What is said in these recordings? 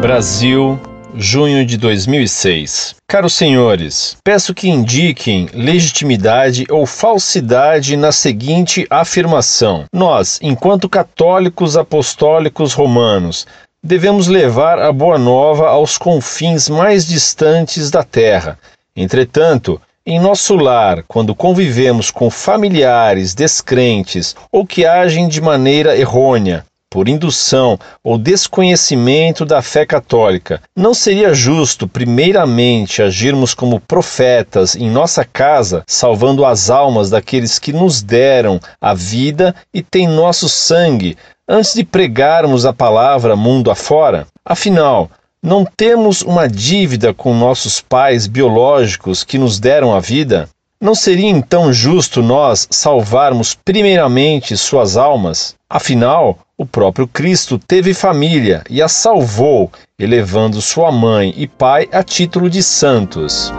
Brasil, junho de 2006. Caros senhores, peço que indiquem legitimidade ou falsidade na seguinte afirmação: Nós, enquanto católicos apostólicos romanos, devemos levar a boa nova aos confins mais distantes da terra. Entretanto, em nosso lar, quando convivemos com familiares descrentes ou que agem de maneira errônea, por indução ou desconhecimento da fé católica, não seria justo, primeiramente, agirmos como profetas em nossa casa, salvando as almas daqueles que nos deram a vida e têm nosso sangue, antes de pregarmos a palavra mundo afora? Afinal, não temos uma dívida com nossos pais biológicos que nos deram a vida? Não seria então justo nós salvarmos primeiramente suas almas? Afinal, o próprio Cristo teve família e a salvou, elevando sua mãe e pai a título de santos.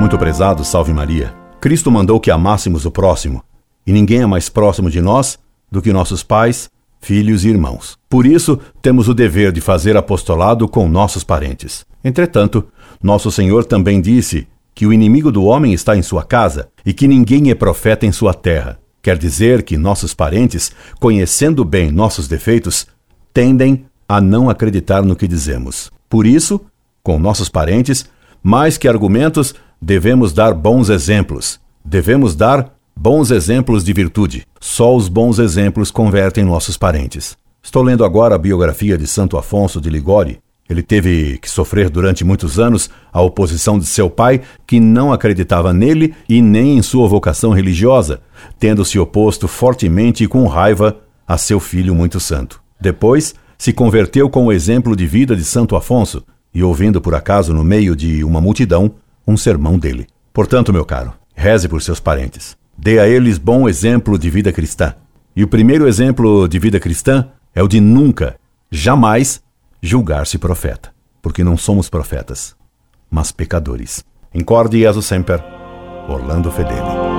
Muito prezado, salve Maria. Cristo mandou que amássemos o próximo, e ninguém é mais próximo de nós do que nossos pais, filhos e irmãos. Por isso, temos o dever de fazer apostolado com nossos parentes. Entretanto, nosso Senhor também disse que o inimigo do homem está em sua casa e que ninguém é profeta em sua terra. Quer dizer que nossos parentes, conhecendo bem nossos defeitos, tendem a não acreditar no que dizemos. Por isso, com nossos parentes, mais que argumentos, devemos dar bons exemplos. Devemos dar bons exemplos de virtude. Só os bons exemplos convertem nossos parentes. Estou lendo agora a biografia de Santo Afonso de Ligório. Ele teve que sofrer durante muitos anos a oposição de seu pai, que não acreditava nele e nem em sua vocação religiosa, tendo se oposto fortemente e com raiva a seu filho muito santo. Depois, se converteu com o exemplo de vida de Santo Afonso e ouvindo por acaso no meio de uma multidão um sermão dele. Portanto, meu caro, reze por seus parentes. Dê a eles bom exemplo de vida cristã. E o primeiro exemplo de vida cristã é o de nunca, jamais julgar-se profeta, porque não somos profetas, mas pecadores. Incorde Jesus Semper, Orlando Fedeli.